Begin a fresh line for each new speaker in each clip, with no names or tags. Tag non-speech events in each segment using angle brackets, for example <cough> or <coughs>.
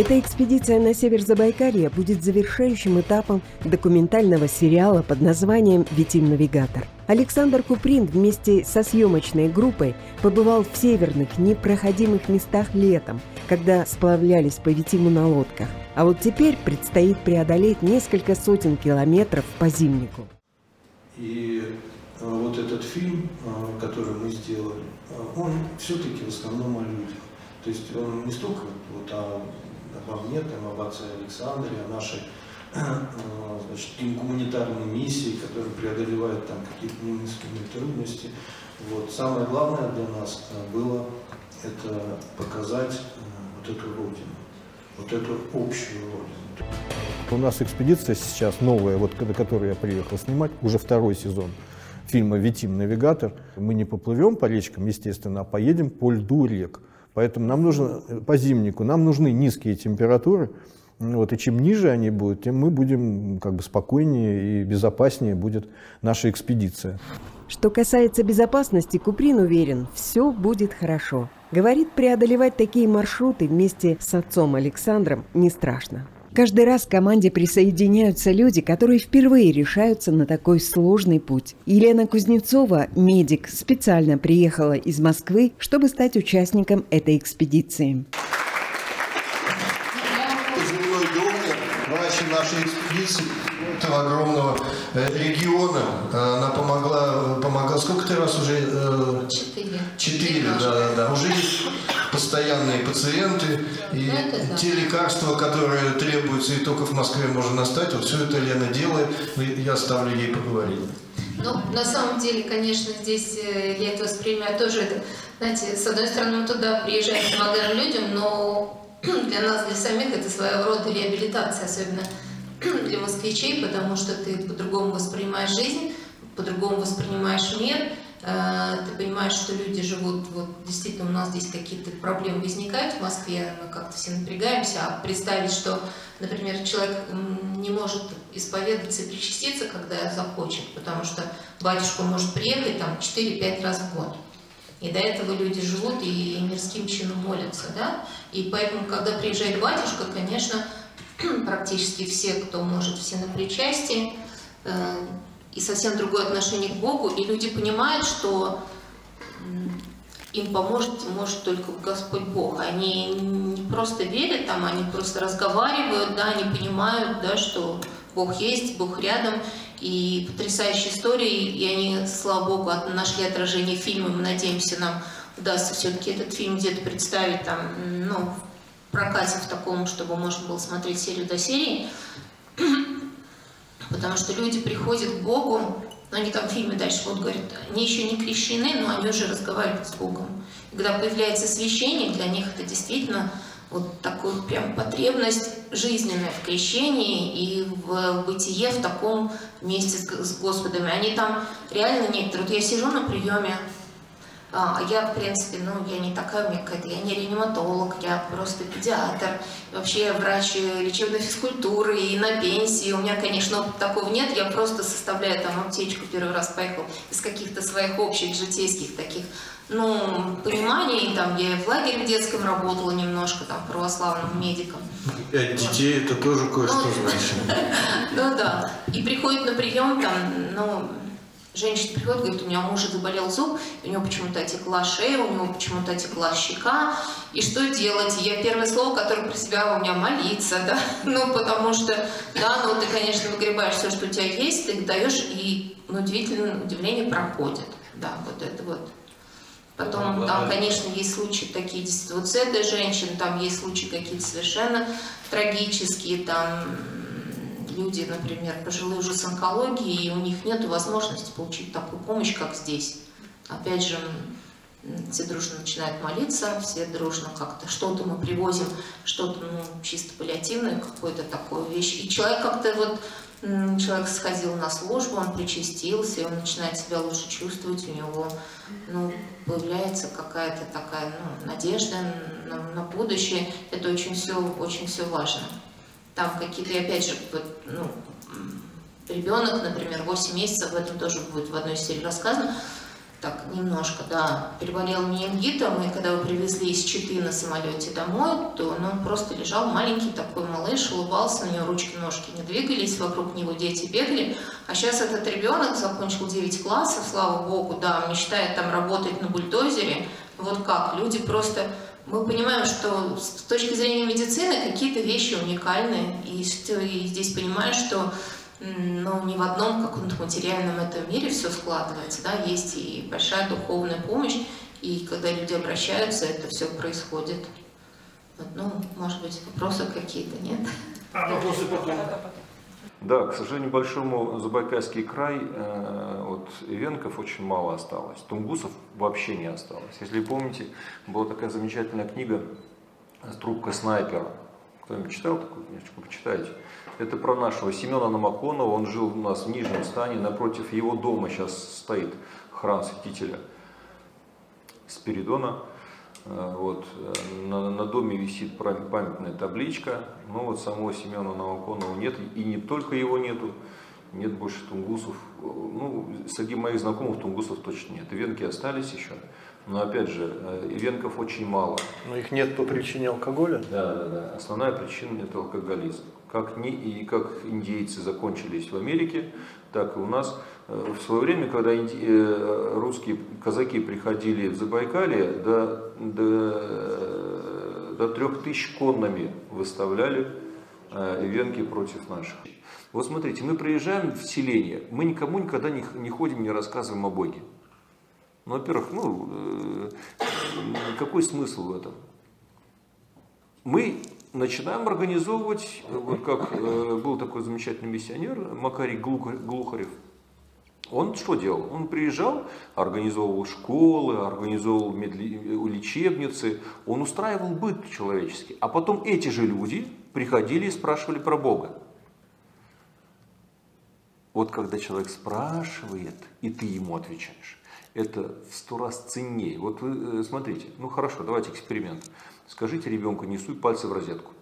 Эта экспедиция на север Забайкалья будет завершающим этапом документального сериала под названием «Витим Навигатор». Александр Куприн вместе со съемочной группой побывал в северных непроходимых местах летом, когда сплавлялись по Витиму на лодках. А вот теперь предстоит преодолеть несколько сотен километров по зимнику.
И э, вот этот фильм, э, который мы сделали, э, он все-таки в основном о людях. То есть он не столько вот о обо мне, там, об отце Александре, о нашей значит, гуманитарной миссии, которая преодолевает там какие-то немыслимые трудности. Вот. Самое главное для нас было это показать вот эту родину, вот эту общую родину.
У нас экспедиция сейчас новая, вот на которую я приехал снимать, уже второй сезон фильма «Витим. Навигатор». Мы не поплывем по речкам, естественно, а поедем по льду рек. Поэтому нам нужно, по зимнику, нам нужны низкие температуры, вот, и чем ниже они будут, тем мы будем как бы спокойнее и безопаснее будет наша экспедиция.
Что касается безопасности, Куприн уверен, все будет хорошо. Говорит, преодолевать такие маршруты вместе с отцом Александром не страшно. Каждый раз к команде присоединяются люди, которые впервые решаются на такой сложный путь. Елена Кузнецова, медик, специально приехала из Москвы, чтобы стать участником этой экспедиции.
Пожилой доктор, врач нашей экспедиции этого огромного э, региона. Она помогла, помогла сколько ты раз уже?
Э, Четыре.
Четыре, да, да, да. Уже есть постоянные пациенты, и это те лекарства, которые требуются и только в Москве можно настать, вот все это Лена делает, я оставлю ей поговорить.
Ну, на самом деле, конечно, здесь э, я это воспринимаю тоже, это, знаете, с одной стороны, мы туда приезжаем, помогаем людям, но <clears throat> для нас, для самих, это своего рода реабилитация, особенно <clears throat> для москвичей, потому что ты по-другому воспринимаешь жизнь, по-другому воспринимаешь мир, ты понимаешь, что люди живут, вот действительно у нас здесь какие-то проблемы возникают в Москве, мы как-то все напрягаемся, а представить, что, например, человек не может исповедаться и причаститься, когда захочет, потому что батюшка может приехать там 4-5 раз в год. И до этого люди живут и мирским чином молятся, да? И поэтому, когда приезжает батюшка, конечно, <clears throat> практически все, кто может, все на причастии, э, и совсем другое отношение к Богу, и люди понимают, что им поможет может только Господь Бог. Они не просто верят там, они просто разговаривают, да, они понимают, да, что Бог есть, Бог рядом, и потрясающие истории, и они, слава Богу, нашли отражение в фильме, мы надеемся, нам удастся все-таки этот фильм где-то представить там, ну, в прокате в таком, чтобы можно было смотреть серию до серии. Потому что люди приходят к Богу, но они там в фильме дальше вот говорят, они еще не крещены, но они уже разговаривают с Богом. И когда появляется священник, для них это действительно вот такую прям потребность жизненная в крещении и в бытие в таком месте с Господом. И они там реально некоторые, вот я сижу на приеме, я, в принципе, ну, я не такая у меня какая-то, я не реаниматолог, я просто педиатр, вообще я врач лечебной физкультуры и на пенсии. У меня, конечно, такого нет, я просто составляю там аптечку, первый раз поехал из каких-то своих общих житейских таких, ну, пониманий, там, я в лагере в детском работала немножко, там, православным медиком.
Пять детей, это тоже кое-что ну, значит. <laughs>
Ну да, и приходит на прием, там, ну, Женщина приходит, говорит, у меня мужа заболел зуб, у него почему-то отекла шея, у него почему-то отекла щека, и что делать? я первое слово, которое про себя у меня молиться, да, <laughs> ну, потому что, да, ну, ты, конечно, выгребаешь все, что у тебя есть, ты даешь, и, ну, удивительное удивление проходит, да, вот это вот. Потом там, конечно, есть случаи такие, этой женщиной, там есть случаи какие-то совершенно трагические, там, люди, например, пожилые уже с онкологией, и у них нет возможности получить такую помощь, как здесь. Опять же, все дружно начинают молиться, все дружно как-то что-то мы привозим, что-то ну, чисто паллиативное, какую-то такую вещь. И человек как-то вот, человек сходил на службу, он причастился, и он начинает себя лучше чувствовать, у него ну, появляется какая-то такая ну, надежда на, на будущее. Это очень все, очень все важно там какие-то, опять же, вот, ну, ребенок, например, 8 месяцев, в этом тоже будет в одной серии рассказано, так, немножко, да, переболел менингитом, и когда его привезли из Читы на самолете домой, то ну, он просто лежал маленький такой малыш, улыбался, у него ручки-ножки не двигались, вокруг него дети бегали. А сейчас этот ребенок закончил 9 классов, слава богу, да, мечтает там работать на бульдозере. Вот как, люди просто... Мы понимаем, что с точки зрения медицины какие-то вещи уникальны, и, и здесь понимаешь, что но не в одном каком-то материальном этом мире все складывается, да, есть и большая духовная помощь, и когда люди обращаются, это все происходит. Вот, ну, может быть, вопросы какие-то, нет?
А вопросы потом.
Да, к сожалению, большому Забайкальский край, э, вот Ивенков очень мало осталось, Тунгусов вообще не осталось. Если помните, была такая замечательная книга «Трубка снайпера». Кто-нибудь читал такую книжечку? Почитайте. Это про нашего Семена Намаконова. Он жил у нас в Нижнем Стане. Напротив его дома сейчас стоит храм святителя Спиридона. Э, вот. Э, на, на доме висит памятная табличка. Но вот самого Семена Намаконова нет. И не только его нету. Нет больше тунгусов. Ну, среди моих знакомых тунгусов точно нет. Венки остались еще. Но опять же, э, ивенков очень мало.
Но их нет по причине алкоголя?
Да, да, да. Основная причина это алкоголизм как, не, и как индейцы закончились в Америке, так и у нас. Э, в свое время, когда э, русские казаки приходили в Забайкалье, до, до, до трех тысяч конными выставляли э, венки против наших. Вот смотрите, мы приезжаем в селение, мы никому никогда не, не ходим, не рассказываем о Боге. Ну, во-первых, ну, какой смысл в этом? Мы начинаем организовывать, вот как был такой замечательный миссионер Макарий Глухарев. Он что делал? Он приезжал, организовывал школы, организовывал лечебницы, он устраивал быт человеческий. А потом эти же люди приходили и спрашивали про Бога. Вот когда человек спрашивает, и ты ему отвечаешь, это в сто раз ценнее. Вот вы э, смотрите, ну хорошо, давайте эксперимент. Скажите ребенку, не суй пальцы в розетку.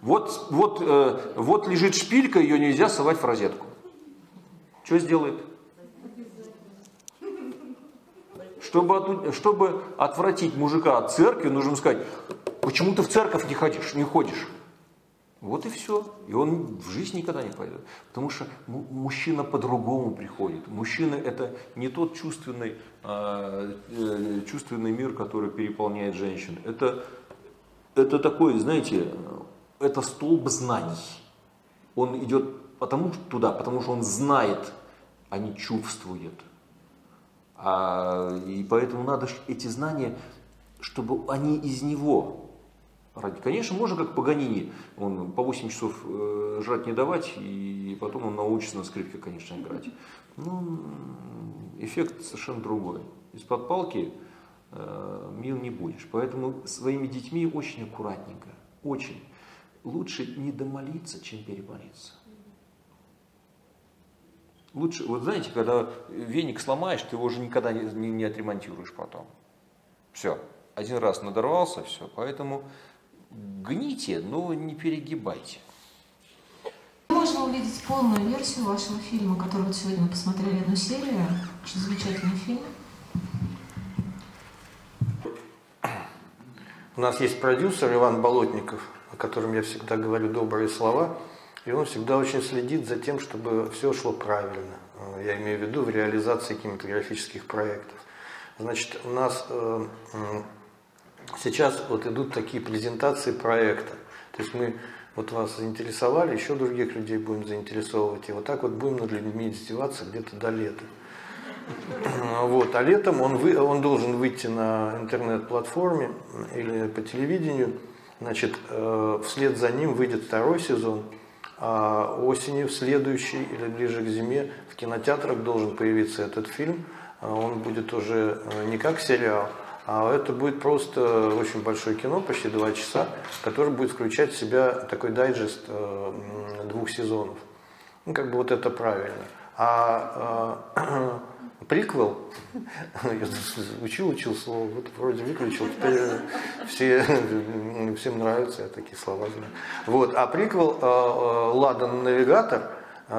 Вот, вот, э, вот лежит шпилька, ее нельзя совать в розетку. Что сделает? Чтобы, чтобы отвратить мужика от церкви, нужно сказать, почему ты в церковь не ходишь, не ходишь. Вот и все. И он в жизнь никогда не пойдет. Потому что мужчина по-другому приходит. Мужчина это не тот чувственный, а, э, чувственный мир, который переполняет женщин. Это, это такой, знаете, это столб знаний. Он идет потому, туда, потому что он знает, а не чувствует. А, и поэтому надо эти знания, чтобы они из него ради. Конечно, можно как Паганини, он по 8 часов э, жрать не давать, и потом он научится на скрипке, конечно, играть. Ну, эффект совершенно другой. Из-под палки э, мил не будешь. Поэтому своими детьми очень аккуратненько, очень. Лучше не домолиться, чем перемолиться. Лучше, вот знаете, когда веник сломаешь, ты его уже никогда не, не, отремонтируешь потом. Все, один раз надорвался, все. Поэтому гните, но не перегибайте.
Можно увидеть полную версию вашего фильма, который вот сегодня мы посмотрели одну серию. Очень замечательный фильм.
У нас есть продюсер Иван Болотников, о котором я всегда говорю добрые слова. И он всегда очень следит за тем, чтобы все шло правильно. Я имею в виду в реализации кинематографических проектов. Значит, у нас э, сейчас вот идут такие презентации проекта. То есть мы вот вас заинтересовали, еще других людей будем заинтересовывать. И вот так вот будем над людьми издеваться где-то до лета. Вот. А летом он, вы, он должен выйти на интернет-платформе или по телевидению. Значит, э, вслед за ним выйдет второй сезон. А осенью, в следующий или ближе к зиме в кинотеатрах должен появиться этот фильм. А он будет уже э, не как сериал, а это будет просто очень большое кино, почти два часа, которое будет включать в себя такой дайджест э, двух сезонов. Ну, как бы вот это правильно. А э, <clears throat> приквел, <laughs> я учил, учил слово, вот вроде выключил, теперь все, <laughs> всем нравятся, я такие слова знаю. Вот, а приквел э, э, Ладан Навигатор,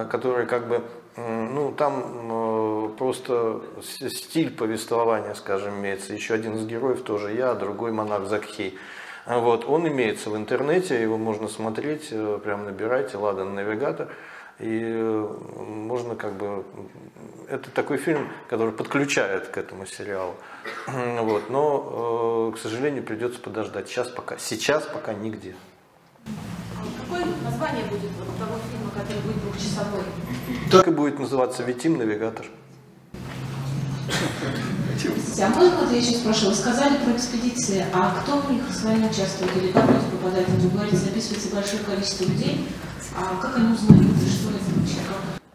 который как бы ну, там э, просто стиль повествования, скажем, имеется. Еще один из героев тоже я, другой монах Закхей. Вот, он имеется в интернете, его можно смотреть, э, прям набирайте, Ладан Навигатор. И э, можно как бы... Это такой фильм, который подключает к этому сериалу. <clears throat> Вот. Но, к сожалению, придется подождать. Сейчас пока, сейчас пока нигде.
Какое название будет у того фильма, который будет двухчасовой?
Так и будет называться «Витим Навигатор». <laughs>
А можно вот я сейчас спрошу, вы сказали про экспедиции, а кто в них с вами участвует или как люди попадают? Вы говорите, записывается большое количество людей, а как они узнают, и что это вообще?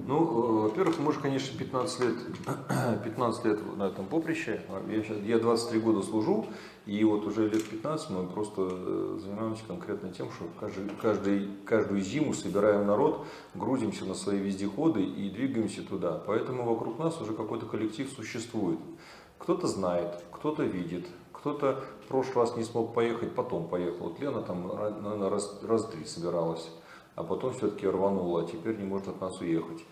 Ну, э, во-первых, мы же, конечно, 15 лет, <clears throat> 15 лет на этом поприще. Я, сейчас, я 23 года служу, и вот уже лет 15 мы просто э, занимаемся конкретно тем, что каждый, каждый, каждую зиму собираем народ, грузимся на свои вездеходы и двигаемся туда. Поэтому вокруг нас уже какой-то коллектив существует. Кто-то знает, кто-то видит, кто-то в прошлый раз не смог поехать, потом поехал. Вот Лена там, наверное, раз, раз три собиралась, а потом все-таки рванула, а теперь не может от нас уехать.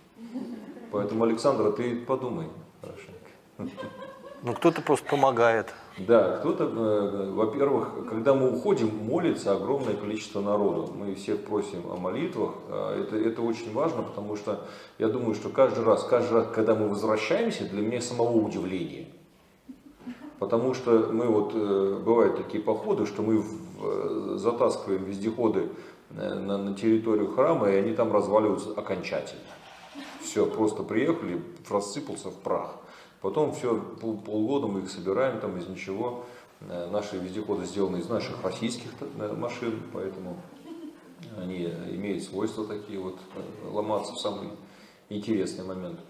Поэтому, Александра, ты подумай хорошенько.
Ну, кто-то просто помогает.
Да, кто-то, э, во-первых, когда мы уходим, молится огромное количество народу. Мы всех просим о молитвах. А это, это очень важно, потому что я думаю, что каждый раз, каждый раз, когда мы возвращаемся, для меня самого удивления. Потому что мы вот, э, бывают такие походы, что мы э, затаскиваем вездеходы на, на территорию храма, и они там разваливаются окончательно. Все, просто приехали, рассыпался в прах. Потом все, пол, полгода мы их собираем там из ничего. Э, наши вездеходы сделаны из наших российских э, машин, поэтому они имеют свойства такие вот э, ломаться в самый интересный момент.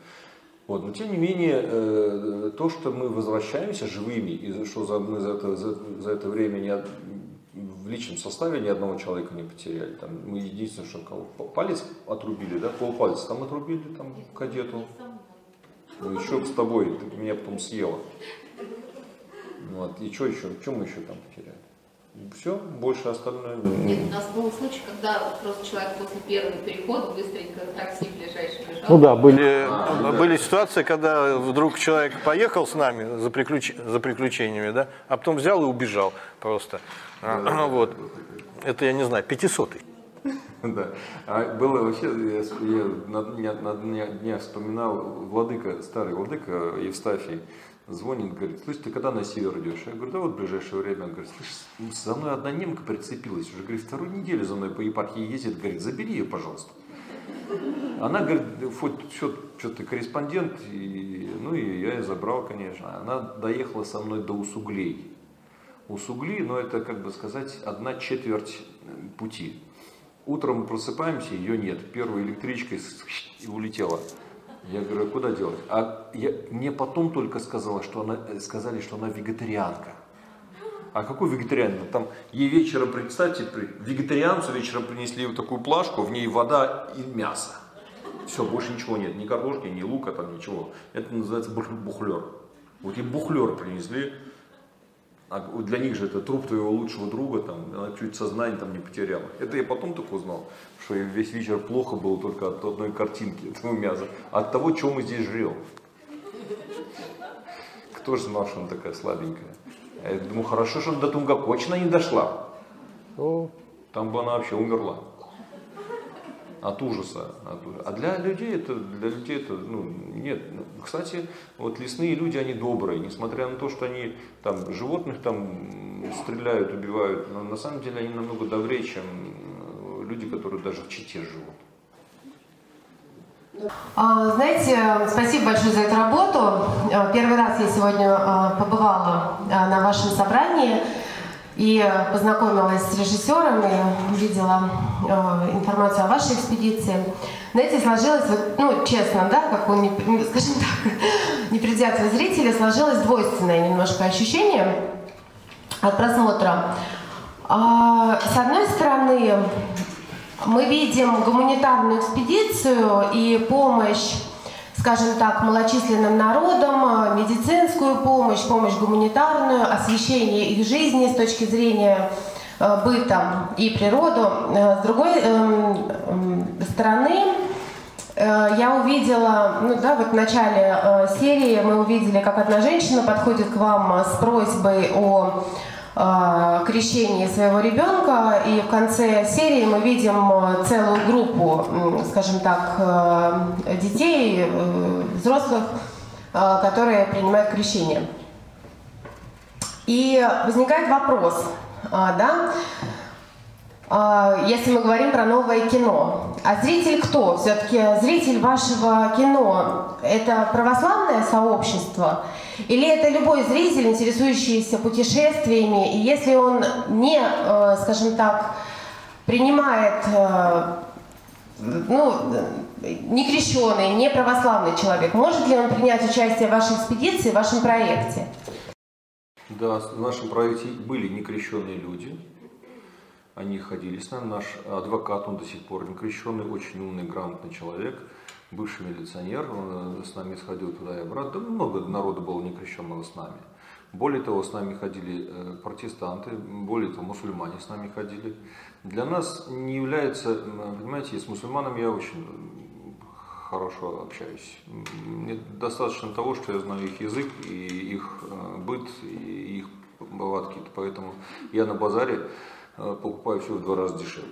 Вот. Но тем не менее, то, что мы возвращаемся живыми, и что за, мы за это, за, за это время не, в личном составе ни одного человека не потеряли. Там, мы единственное, что кого, палец отрубили, да, полпальца там отрубили там кадету. Ну еще с тобой, ты меня потом съела. Вот. И что еще? Что мы еще там потеряли? Все, больше остальное.
Нет, у нас был случай, когда просто человек после первого перехода быстренько такси ближайший бежал.
Ну да, были, а, были ситуации, когда вдруг человек поехал с нами за, приключ... за приключениями, да, а потом взял и убежал просто. Да, а, вот. Это, я не знаю, пятисотый.
Да. А было вообще, я, я на, дня, на дня, дня вспоминал, владыка, старый владыка Евстафий, звонит, говорит, слышь, ты когда на север идешь? Я говорю, да вот в ближайшее время. Он говорит, слышь, за мной одна немка прицепилась, уже, говорит, вторую неделю за мной по епархии ездит, говорит, забери ее, пожалуйста. Она говорит, хоть что-то корреспондент, и, ну и я ее забрал, конечно. Она доехала со мной до Усуглей. Усугли, но это, как бы сказать, одна четверть пути. Утром просыпаемся, ее нет. Первая электричка и улетела. Я говорю, а куда делать? А я, мне потом только сказала, что она, э, сказали, что она вегетарианка. А какой вегетарианка? Там ей вечером, представьте, вегетарианцу вечером принесли вот такую плашку, в ней вода и мясо. Все, больше ничего нет, ни картошки, ни лука, там ничего. Это называется бухлер. Вот и бухлер принесли, а для них же это труп твоего лучшего друга, там, она чуть сознание там не потеряла. Это я потом только узнал, что весь вечер плохо было только от одной картинки этого мяса, от того, чего мы здесь живем. Кто же знал, что она такая слабенькая? Я думаю, хорошо, что до Тунгакочина не дошла. Там бы она вообще умерла от ужаса. От. А для людей это, для людей это, ну, нет. Кстати, вот лесные люди, они добрые, несмотря на то, что они там животных там стреляют, убивают, но на самом деле они намного добрее, чем люди, которые даже в Чите живут.
А, знаете, спасибо большое за эту работу. А, первый раз я сегодня а, побывала на вашем собрании и познакомилась с режиссером и увидела э, информацию о вашей экспедиции. Знаете, сложилось, ну, честно, да, как у, скажем так, <laughs> непредвзятого зрителя, сложилось двойственное немножко ощущение от просмотра. А, с одной стороны, мы видим гуманитарную экспедицию и помощь скажем так, малочисленным народам, медицинскую помощь, помощь гуманитарную, освещение их жизни с точки зрения э, быта и природу. Э, с другой эм, эм, стороны, э, э, я увидела, ну да, вот в начале э, серии мы увидели, как одна женщина подходит к вам с просьбой о э, крещении своего ребенка, и в конце серии мы видим целую группу, скажем так, детей, взрослых, которые принимают крещение. И возникает вопрос, да, если мы говорим про новое кино. А зритель кто? Все-таки зритель вашего кино – это православное сообщество? Или это любой зритель, интересующийся путешествиями, и если он не, э, скажем так, принимает, э, ну, не крещенный, не православный человек, может ли он принять участие в вашей экспедиции, в вашем проекте?
Да, в нашем проекте были некрещенные люди, они ходили с нами. Наш адвокат, он до сих пор не крещенный, очень умный, грамотный человек, бывший милиционер, он э, с нами сходил туда и обратно. Да, много народа было некрещенного с нами. Более того, с нами ходили э, протестанты, более того, мусульмане с нами ходили. Для нас не является, понимаете, с мусульманами я очень хорошо общаюсь. Мне достаточно того, что я знаю их язык и их э, быт, и их повадки. Поэтому я на базаре Э, покупаю все в два раза дешевле.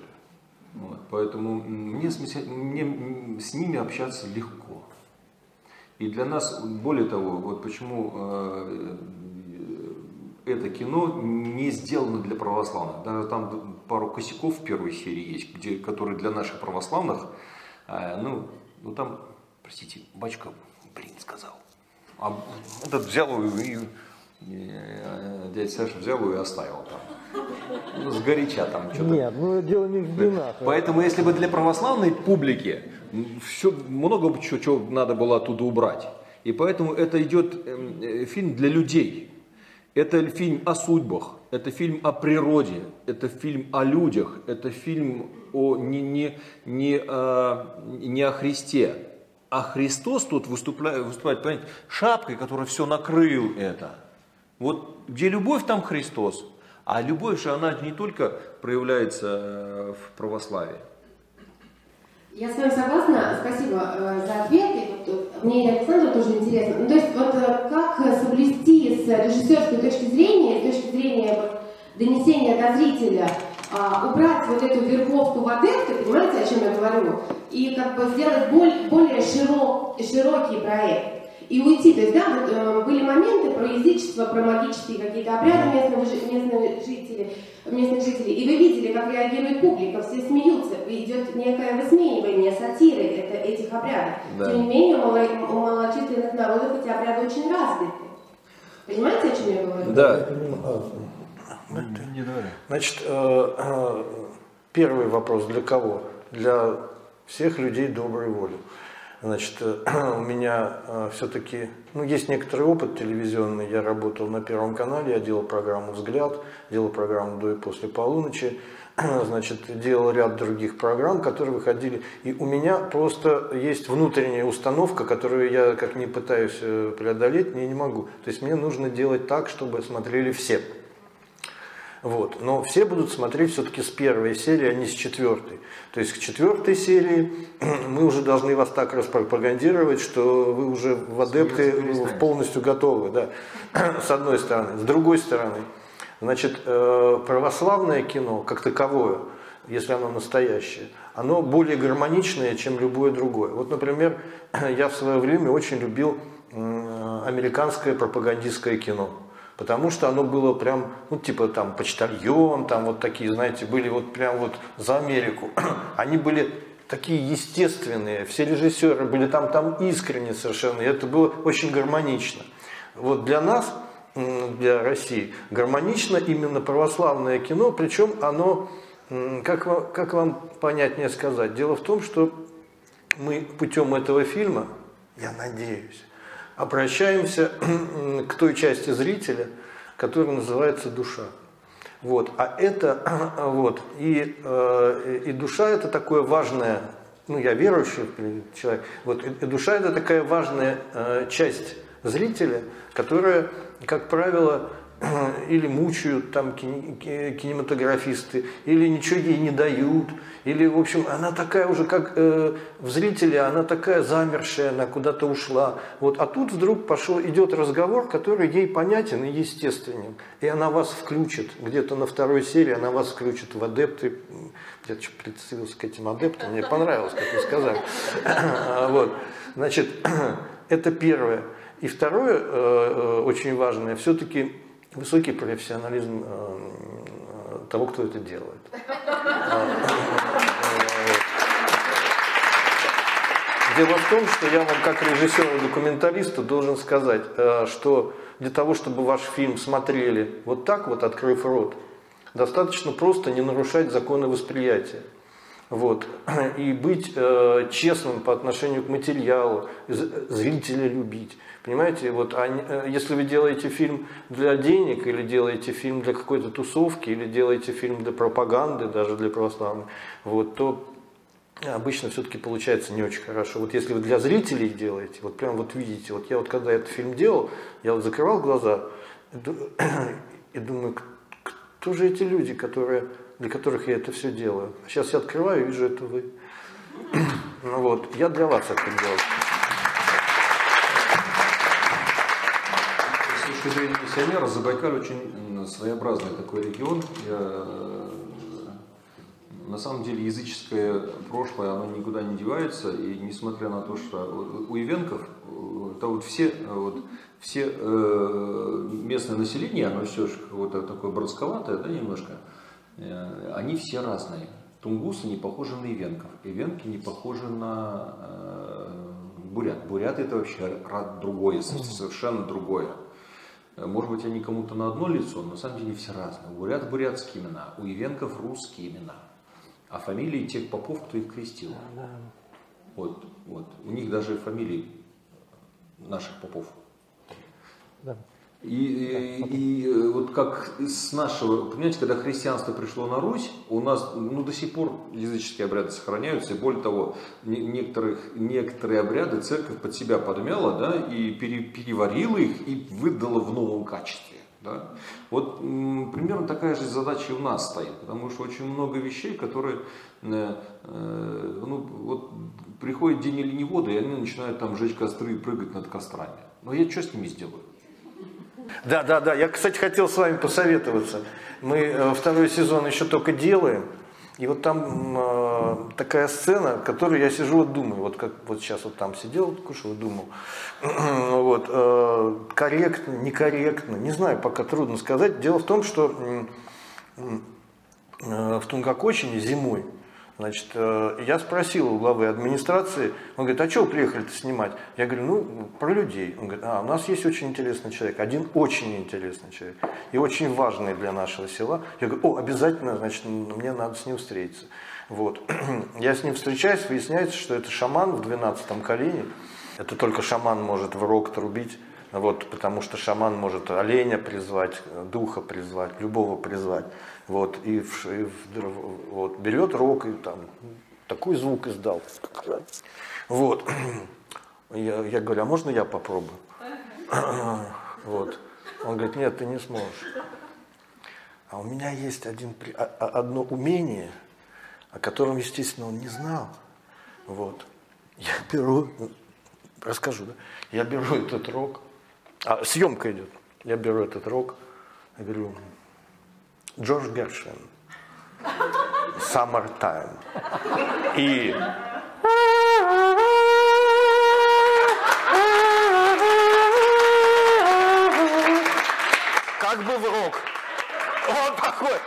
Вот. Поэтому мне, мне с ними общаться легко. И для нас, более того, вот почему э, это кино не сделано для православных. Даже там пару косяков в первой серии есть, где, которые для наших православных, э, ну, ну там, простите, бачка, блин, сказал. А этот взял и, и, и дядя Саша взял и оставил там ну, сгоряча там что-то.
Нет, ну дело не в блинах.
Поэтому если бы для православной публики все, много чего, чего надо было оттуда убрать. И поэтому это идет эм, э, фильм для людей. Это фильм о судьбах, это фильм о природе, это фильм о людях, это фильм о, не, не, не, о, не о Христе. А Христос тут выступает, выступает понимаете, шапкой, которая все накрыл это. Вот где любовь, там Христос. А любовь же, она не только проявляется э, в православии.
Я с вами согласна. Спасибо э, за ответ. И вот, мне и Александру тоже интересно. Ну, то есть, вот э, как соблюсти с режиссерской точки зрения, с точки зрения донесения до зрителя, а, убрать вот эту верховку в адепты, понимаете, о чем я говорю, и как бы сделать более, более широк, широкий проект и уйти. То есть, да, вот, э, были моменты про язычество, про магические какие-то обряды местного, местные жители, местных жителей, и вы видели, как реагирует публика, все смеются, идет некое высмеивание, сатиры это, этих обрядов. Да. Тем не менее, у, мало, у малочисленных народов эти обряды очень развиты. Понимаете, о чем я говорю?
Да.
Значит, э, э, первый вопрос для кого? Для всех людей доброй воли. Значит, <clears throat> у меня э, все-таки, ну, есть некоторый опыт телевизионный. Я работал на Первом канале, я делал программу «Взгляд», делал программу «До и после полуночи», <clears throat> значит, делал ряд других программ, которые выходили. И у меня просто есть внутренняя установка, которую я как не пытаюсь э, преодолеть, не, не могу. То есть мне нужно делать так, чтобы смотрели все. Вот. Но все будут смотреть все-таки с первой серии, а не с четвертой. То есть к четвертой серии <clears throat> мы уже должны вас так распропагандировать, что вы уже в адепты полностью готовы. Да. <clears throat> С одной стороны. С другой стороны, значит, э, православное кино как таковое, если оно настоящее, оно более гармоничное, чем любое другое. Вот, например, <clears throat> я в свое время очень любил американское пропагандистское кино потому что оно было прям, ну, типа там почтальон, там вот такие, знаете, были вот прям вот за Америку. <clears throat> Они были такие естественные, все режиссеры были там, там искренне совершенно, и это было очень гармонично. Вот для нас, для России, гармонично именно православное кино, причем оно, как вам, как вам понятнее сказать, дело в том, что мы путем этого фильма, я надеюсь, обращаемся <clears throat> к той части зрителя, которая называется душа. Вот. А это, <clears throat> вот, и, э, и душа это такое важное, ну я верующий человек, вот, и, и душа это такая важная э, часть зрителя, которая, как правило, <clears throat> или мучают там кинематографисты, или ничего ей не дают, или, в общем, она такая уже, как э, в зрителе, она такая замершая, она куда-то ушла. Вот. А тут вдруг пошел, идет разговор, который ей понятен и естественен. И она вас включит, где-то на второй серии она вас включит в адепты. Я что прицелился к этим адептам, мне понравилось, как вы сказали. <clears throat> Вот. Значит, <clears throat> это первое. И второе, э, э, очень важное, все-таки высокий профессионализм э, того, кто это делает. <laughs> Дело в том, что я вам как режиссер и документалиста должен сказать, что для того, чтобы ваш фильм смотрели вот так вот, открыв рот, достаточно просто не нарушать законы восприятия. Вот. <clears throat> И быть э, честным по отношению к материалу, зрителя любить. Понимаете, вот, а, если вы делаете фильм для денег, или делаете фильм для какой-то тусовки, или делаете фильм для пропаганды, даже для православной, вот, то обычно все-таки получается не очень хорошо. Вот если вы для зрителей делаете, вот прям вот видите, вот я вот когда этот фильм делал, я вот закрывал глаза и <clears throat> думаю, кто же эти люди, которые, для которых я это все делаю? Сейчас я открываю и вижу, это вы. <clears throat> Ну вот, я для вас это делаю.
точки зрения миссионера, Забайкаль очень своеобразный такой регион. Я, э, на самом деле языческое прошлое, оно никуда не девается, и несмотря на то, что у ивенков, это вот все, вот, все э, местное население, оно все же вот такое бродсковатое, да, немножко, они все разные. Тунгусы не похожи на ивенков, ивенки не похожи на э, бурят. Буряты это вообще другое, совершенно другое. Э, может быть, они кому-то на одно лицо, но на самом деле все разные. У бурят бурятские имена, у ивенков русские имена. А фамилии тех попов, кто их крестил. Вот, вот. У них даже фамилии наших попов. Да. И, и, и вот как с нашего, понимаете, когда христианство пришло на Русь, у нас ну, до сих пор языческие обряды сохраняются, и более того, некоторых, некоторые обряды церковь под себя подмяла, да, и пере, переварила их и выдала в новом качестве. Да? Вот м, примерно такая же задача и у нас стоит, потому что очень много вещей, которые, э, э, ну, вот приходит день или не вода, и они начинают там жечь костры и прыгать над кострами. Но я что с ними сделаю?
Да, да, да. Я, кстати, хотел с вами посоветоваться. Мы э, второй сезон еще только делаем. И вот там э, такая сцена, которую я сижу вот думаю, вот как вот сейчас вот там сидел, кушал думал, <clears throat> вот, э, корректно, некорректно, не знаю, пока трудно сказать. Дело в том, что э, в Тунгакочине зимой Значит, э, я спросил у главы администрации, он говорит, а что приехали-то снимать? Я говорю, ну, про людей. Он говорит, а, у нас есть очень интересный человек, один очень интересный человек и очень важный для нашего села. Я говорю, о, обязательно, значит, мне надо с ним встретиться. Вот. <clears throat> Я с ним встречаюсь, выясняется, что это шаман в 12 колене. Это только шаман может в рог трубить. Вот, потому что шаман может оленя призвать, духа призвать, любого призвать. Вот, и, в, и в, вот, берет рог и там такой звук издал. Вот. <clears throat> Я, я говорю, а можно я попробую? <clears throat> Вот. Он говорит, нет, ты не сможешь. А у меня есть один, а, а, одно умение, о котором, естественно, он не знал. Вот. Я беру, расскажу, да? Я беру этот рог, а, съемка идет. Я беру этот рог, я говорю, Джордж Гершвин, Summertime. И как бы в рог. Он такой.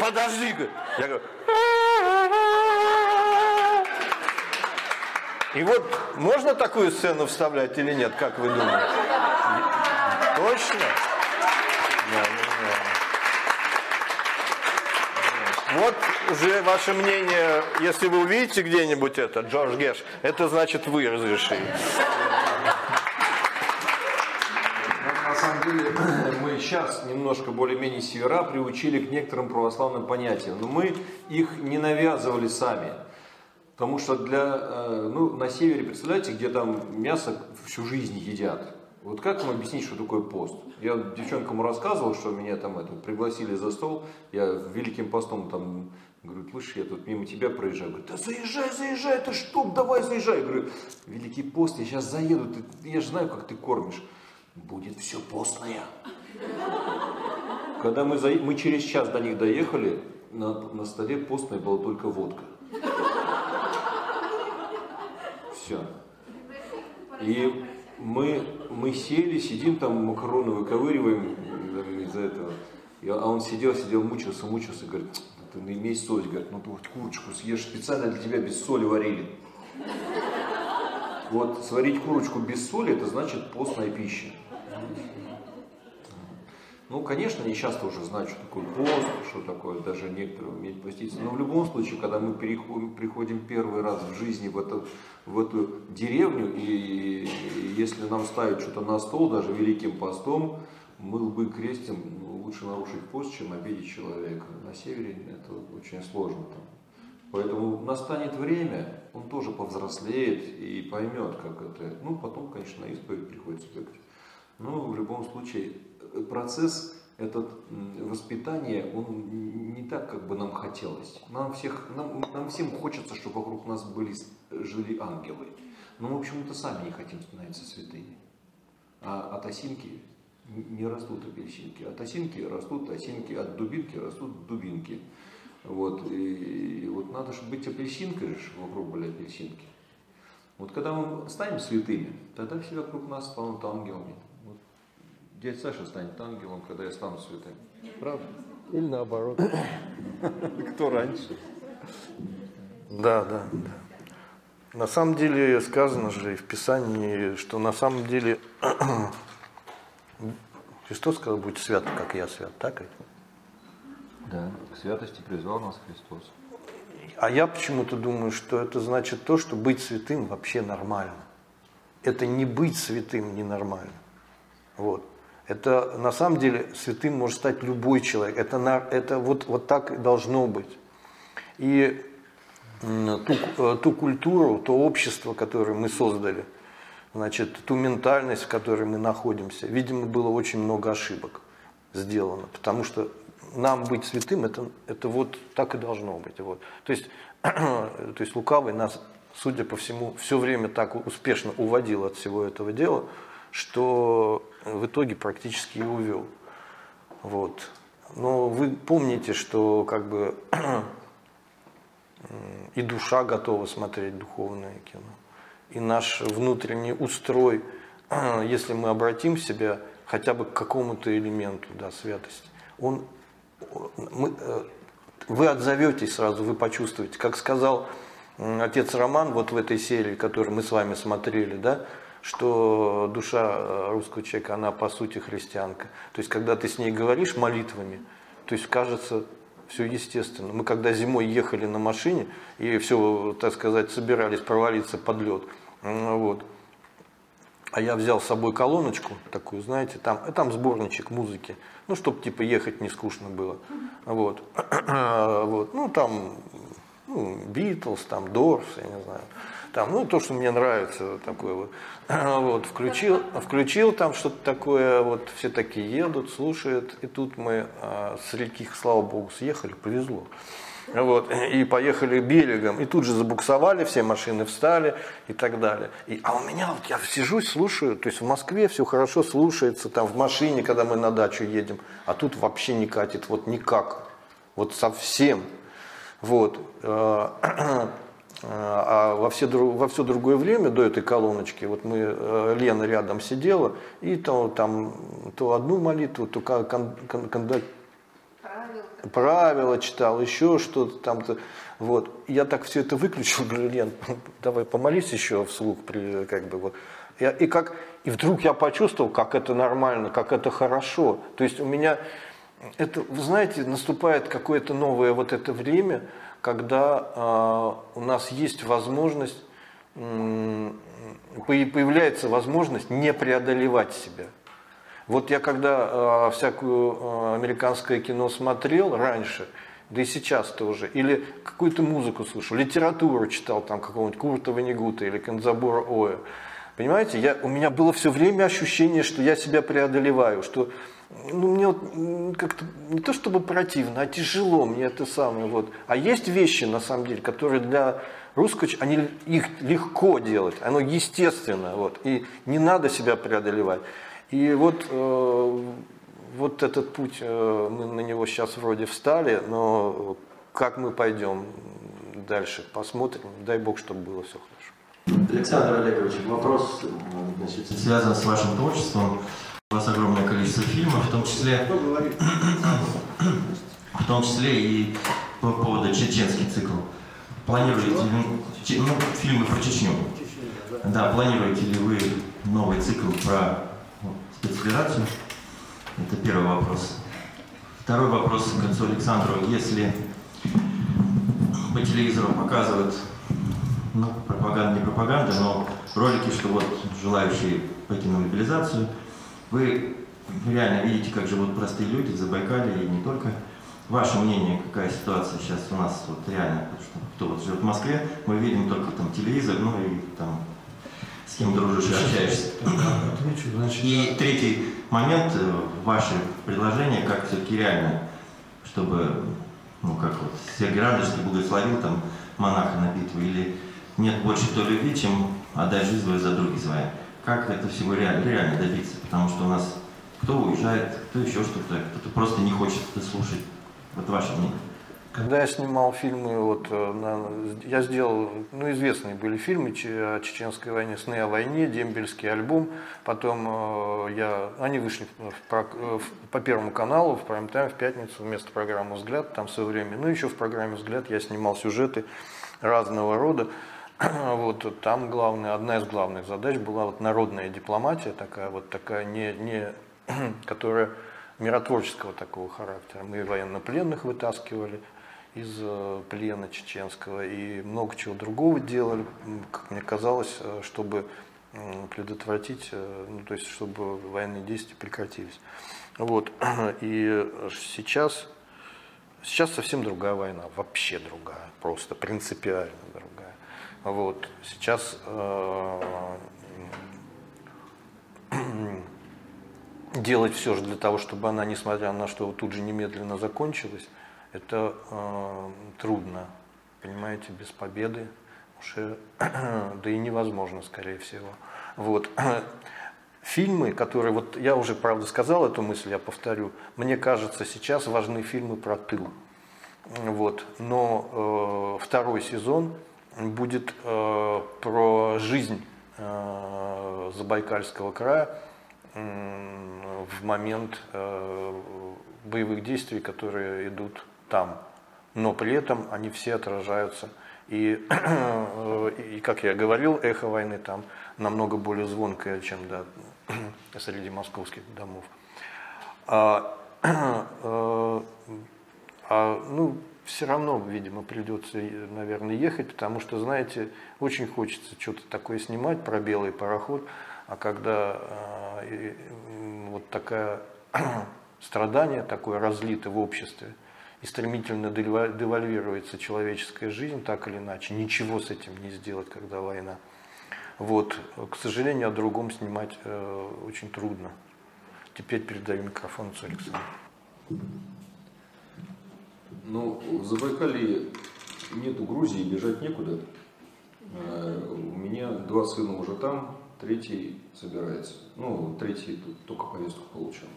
Подожди, я говорю, И вот можно такую сцену вставлять или нет, как вы думаете? Точно? Вот уже ваше мнение, если вы увидите где-нибудь это, Джордж Геш, это значит вы разрешили. <clears throat>
Мы сейчас немножко более-менее севера приучили к некоторым православным понятиям, но мы их не навязывали сами. Потому что для, э, ну, на севере, представляете, где там мясо всю жизнь едят. Вот как вам объяснить, что такое пост? Я девчонкам рассказывал, что меня там это, пригласили за стол, я Великим постом там, говорю, слышишь, я тут мимо тебя проезжаю, говорю, да заезжай, заезжай, ты что, давай заезжай. Я говорю, Великий пост, я сейчас заеду, ты, я же знаю, как ты кормишь. Будет все постное. Когда мы, за... мы через час до них доехали, на, на столе постной была только водка. Все. И мы, мы сели, сидим там, макароны выковыриваем из-за этого. А он сидел, сидел, мучился, мучился, говорит, ты не имей соль, говорит, ну ты вот курочку съешь, специально для тебя без соли варили. Вот сварить курочку без соли, это значит постная пища. Ну, конечно, они часто уже знают, что такое пост, что такое даже некоторые умеют поститься. Но в любом случае, когда мы приходим первый раз в жизни в эту, в эту деревню, и, и если нам ставят что-то на стол, даже великим постом, мы лбы крестим, ну, лучше нарушить пост, чем обидеть человека. На севере это очень сложно. Там. Поэтому настанет время, он тоже повзрослеет и поймет, как это. Ну, потом, конечно, на исповедь приходится бегать. Но в любом случае, процесс этот воспитание, он не так, как бы нам хотелось. Нам, всех, нам, нам всем хочется, чтобы вокруг нас были, жили ангелы. Но мы почему-то сами не хотим становиться святыми. А от осинки не растут апельсинки. От осинки растут осинки, от дубинки растут дубинки. Вот, и, и вот надо же быть апельсинкой, вокруг были апельсинки. Вот когда мы станем святыми, тогда все вокруг нас станут ангелами. Дядя Саша станет ангелом, когда я стану святым. Правда?
Или наоборот. <laughs>
Кто раньше?
Да, да, да. На самом деле сказано же в Писании, что на самом деле <clears throat> Христос сказал, будь свят, как я свят, так ведь?
Да, к святости призвал нас Христос.
А я почему-то думаю, что это значит то, что быть святым вообще нормально. Это не быть святым ненормально. Вот. Это на самом деле святым может стать любой человек. Это, на, это вот, вот так должно быть. И ту, э, ту культуру, то общество, которое мы создали, значит, ту ментальность, в которой мы находимся, видимо, было очень много ошибок сделано. Потому что нам быть святым, это, это вот так и должно быть. Вот. То, есть, <clears throat> то есть лукавый нас, судя по всему, все время так успешно уводил от всего этого дела, что в итоге практически и увел. Вот. Но вы помните, что как бы <clears throat> и душа готова смотреть духовное кино. И наш внутренний устрой, <clears throat> если мы обратим себя хотя бы к какому-то элементу да, святости, он, мы, э, вы отзоветесь сразу, вы почувствуете. Как сказал отец Роман вот в этой серии, которую мы с вами смотрели, да, что душа э, русского человека, она по сути христианка. То есть, когда ты с ней говоришь молитвами, то есть кажется все естественно. Мы когда зимой ехали на машине и все, так сказать, собирались провалиться под лед, вот, а я взял с собой колоночку такую, знаете, там, там сборничек музыки, ну, чтобы типа ехать не скучно было. Вот. <clears throat> вот. Ну, там, ну, Битлз, там, Дорс, я не знаю там, ну, то, что мне нравится, такое вот. <clears throat> вот включил, включил там что-то такое, вот все такие едут, слушают, и тут мы а, с реки, слава богу, съехали, повезло. Вот, и поехали берегом, и тут же забуксовали, все машины встали и так далее. И, а у меня вот я сижусь, слушаю, то есть в Москве все хорошо слушается, там в машине, когда мы на дачу едем, а тут вообще не катит, вот никак, вот совсем. Вот. <clears throat> Э, а во все, во все другое время до этой колоночки, вот мы, э, Лена рядом сидела, и то, там, то одну молитву, то кон, кон, кон, правила. правила читал, еще что-то там-то. Вот. Я так все это выключил, говорю, Лен, давай помолись еще вслух, как бы вот. Я, и, как, и вдруг я почувствовал, как это нормально, как это хорошо. То есть у меня, это, вы знаете, наступает какое-то новое вот это время, когда э, у нас есть возможность, появляется возможность не преодолевать себя. Вот я когда э, всякую э, американское кино смотрел раньше, да и сейчас тоже, или какую-то музыку слушал, литературу читал, там какого-нибудь Курта Ванигута или Канзабура Оя, Понимаете, я, у меня было все время ощущение, что я себя преодолеваю, что ну, мне вот как-то не то чтобы противно, а тяжело мне это самое. Вот. А есть вещи, на самом деле, которые для русского, они, их легко делать, оно естественно, вот, и не надо себя преодолевать. И вот, э, вот этот путь, э, мы на него сейчас вроде встали, но как мы пойдем дальше, посмотрим, дай бог, чтобы было все хорошо.
Александр Олегович, вопрос значит, связан с вашим творчеством. У вас огромное количество фильмов, в том числе, <coughs> в том числе и по поводу чеченский цикл. Планируете ну, фильмы про Чечню? Да, планируете ли вы новый цикл про спецоперацию? Это первый вопрос. Второй вопрос к отцу Александру. Если по телевизору показывают, ну, пропаганда, не пропаганда, но ролики, что вот желающие пойти на мобилизацию, вы реально видите, как живут простые люди в Забайкале и не только. Ваше мнение, какая ситуация сейчас у нас вот реально, что, кто вот живет в Москве, мы видим только там телевизор, ну и там с кем дружишь и общаешься. И третий момент, э, ваше предложение, как все-таки реально, чтобы, ну как вот, Сергей Радонежский благословил там монаха на битву, или нет больше той любви, чем отдать жизнь за других своих. Как это всего реально, реально добиться? Потому что у нас кто уезжает, кто еще что-то, кто-то просто не хочет это слушать. Вот ваше мнение.
Когда я снимал фильмы, вот, э, я сделал, ну, известные были фильмы о Чеченской войне, «Сны о войне», «Дембельский альбом», потом э, я, они вышли в, в, по Первому каналу в прайм-тайм в пятницу вместо программы «Взгляд», там все время, ну, еще в программе «Взгляд» я снимал сюжеты разного рода, вот там главная, одна из главных задач была вот народная дипломатия, такая вот такая, не, не, <clears throat> которая миротворческого такого характера. Мы военнопленных вытаскивали из э, плена чеченского и много чего другого делали, как мне казалось, э, чтобы предотвратить, э, ну, то есть чтобы военные действия прекратились. Вот. <clears throat> И сейчас, сейчас совсем другая война, вообще другая, просто принципиально другая. Вот. Сейчас э, <clears throat> делать все же для того, чтобы она, несмотря на что, тут же немедленно закончилась, это э, трудно, понимаете, без победы уже, <clears throat> да и невозможно, скорее всего. Вот. <clears throat> Фильмы, которые, вот я уже, правда, сказал эту мысль, я повторю, мне кажется, сейчас важны фильмы про тыл. Вот. Но э, второй сезон будет э, про жизнь э, Забайкальского края, в момент э, боевых действий, которые идут там. Но при этом они все отражаются. И, и как я говорил, эхо войны там намного более звонкое, чем да, <clears throat> среди московских домов. А, <clears throat> а, ну, все равно, видимо, придется, наверное, ехать, потому что, знаете, очень хочется что-то такое снимать про белый пароход, а когда э, вот такое <clears throat> страдание такое разлито в обществе, и стремительно девальвируется человеческая жизнь, так или иначе, ничего с этим не сделать, когда война. Вот. К сожалению, о другом снимать э, очень трудно. Теперь передаю микрофон Александру.
Ну, в Забайкалье нету Грузии, бежать некуда. Э, у меня два сына уже там, третий собирается. Ну, третий только повестку получил.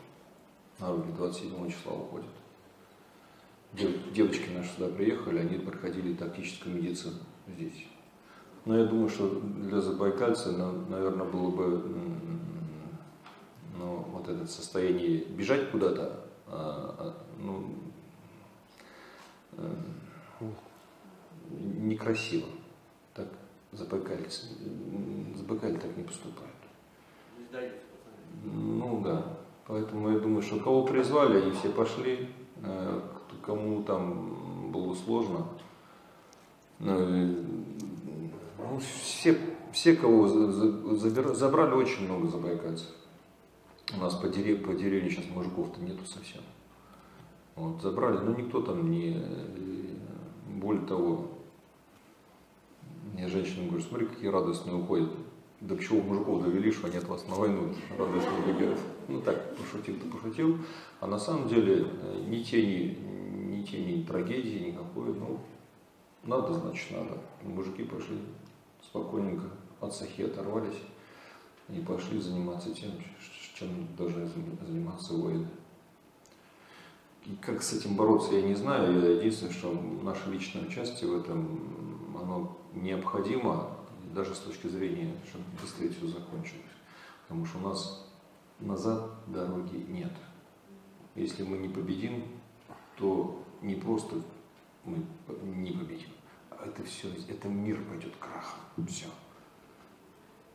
На руки 27 числа уходит. Девочки наши сюда приехали, они проходили тактическую медицину здесь. Но я думаю, что для забайкальца, наверное, было бы ну, вот это состояние бежать куда-то, а, а, ну, некрасиво. Так забайкальцы, забайкали так не поступают. Ну да. Поэтому я думаю, что кого призвали, они все пошли. Э, кому там было сложно. Ну, ну все, все, кого забрали, очень много забайкальцев. У нас по, дерев, по деревне сейчас мужиков-то нету совсем. Вот, забрали, но никто там не... Более того, мне женщина говорит, смотри, какие радостные уходят. до чего мужиков довели, что они от вас на войну радостно убегают. Ну так, пошутил-то пошутил. А на самом деле э, ни тени, ни тени трагедии никакой. Ну, надо, значит, надо. Мужики пошли спокойненько от сахи оторвались и пошли заниматься тем, чем должны заниматься воины. Как с этим бороться, я не знаю. Единственное, что наше личное участие в этом, оно необходимо, даже с точки зрения, чтобы быстрее все закончилось. Потому что у нас назад дороги нет. Если мы не победим, то не просто мы не победим, а это все, это мир пойдет крахом. Все.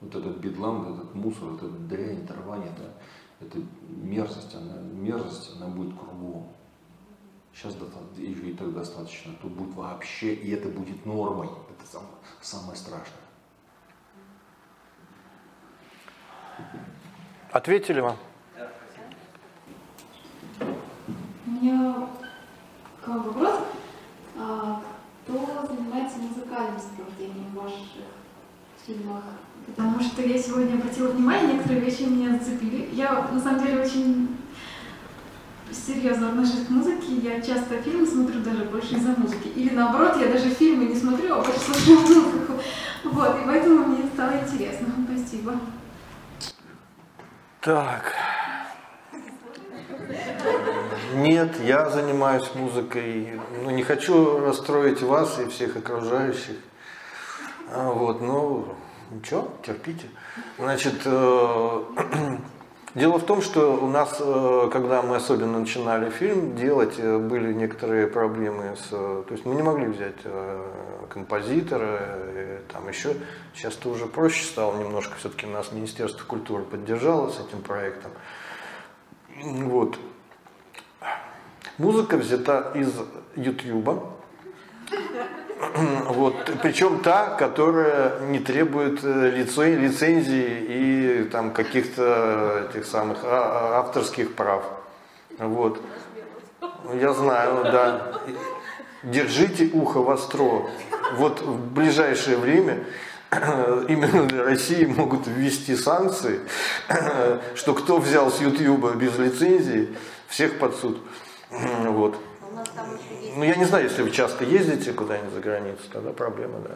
Вот этот бедлам, вот этот мусор, вот эта дрянь, дрова, это, это мерзость, она, мерзость, она будет кругом. Сейчас и, и так достаточно. Тут будет вообще, и это будет нормой. Это самое, самое страшное.
Ответили вам?
У меня к вам вопрос. А, кто занимается музыкальным сопровождением в ваших фильмах? Потому что я сегодня обратила внимание, некоторые вещи меня зацепили. Я на самом деле очень серьезно отношусь к музыке, я часто фильмы смотрю даже больше из-за музыки. Или наоборот, я даже фильмы не смотрю, а больше слушаю <laughs> музыку. Вот, и поэтому мне стало интересно. Спасибо.
Так. Нет, я занимаюсь музыкой. Ну, не хочу расстроить вас и всех окружающих. А, вот, ну, ничего, терпите. Значит, э, <clears throat> Дело в том, что у нас, э, когда мы особенно начинали фильм делать, э, были некоторые проблемы с... Э, то есть мы не могли взять композитора, там еще. Сейчас-то уже проще стало немножко, все-таки нас Министерство культуры поддержало с этим проектом. Вот. Музыка взята из Ютьюба. <clears throat> Вот. Причем та, которая не требует э, лицензии и там каких-то этих самых а, а, авторских прав. Вот. Я знаю, да. Держите ухо востро. Вот в ближайшее время <clears throat> именно для России могут ввести санкции, <clears throat> что кто взял с Ютьюба без лицензии, всех под суд. Вот. Ну, я не знаю, если вы часто ездите куда-нибудь за границу, тогда проблема, да.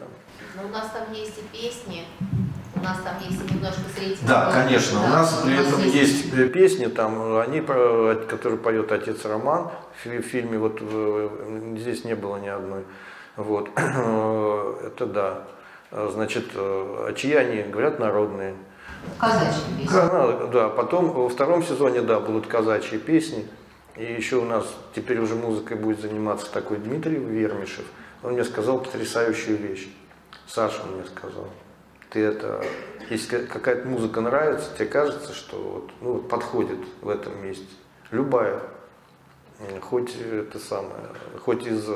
Но ну, у нас там есть и песни, у нас там есть немножко зрителей.
Да, конечно. Да, у нас при этом есть... есть песни, там, они, которые поет отец Роман в фильме, вот э, здесь не было ни одной. Вот. <clears throat> Это да. Значит, а чьи они, говорят, народные.
Казачьи песни.
Да, потом во втором сезоне, да, будут казачьи песни. И еще у нас теперь уже музыкой будет заниматься такой Дмитрий Вермишев. Он мне сказал потрясающую вещь. Саша мне сказал, ты это, если какая-то музыка нравится, тебе кажется, что вот, ну, подходит в этом месте. Любая. Хоть это самое, хоть из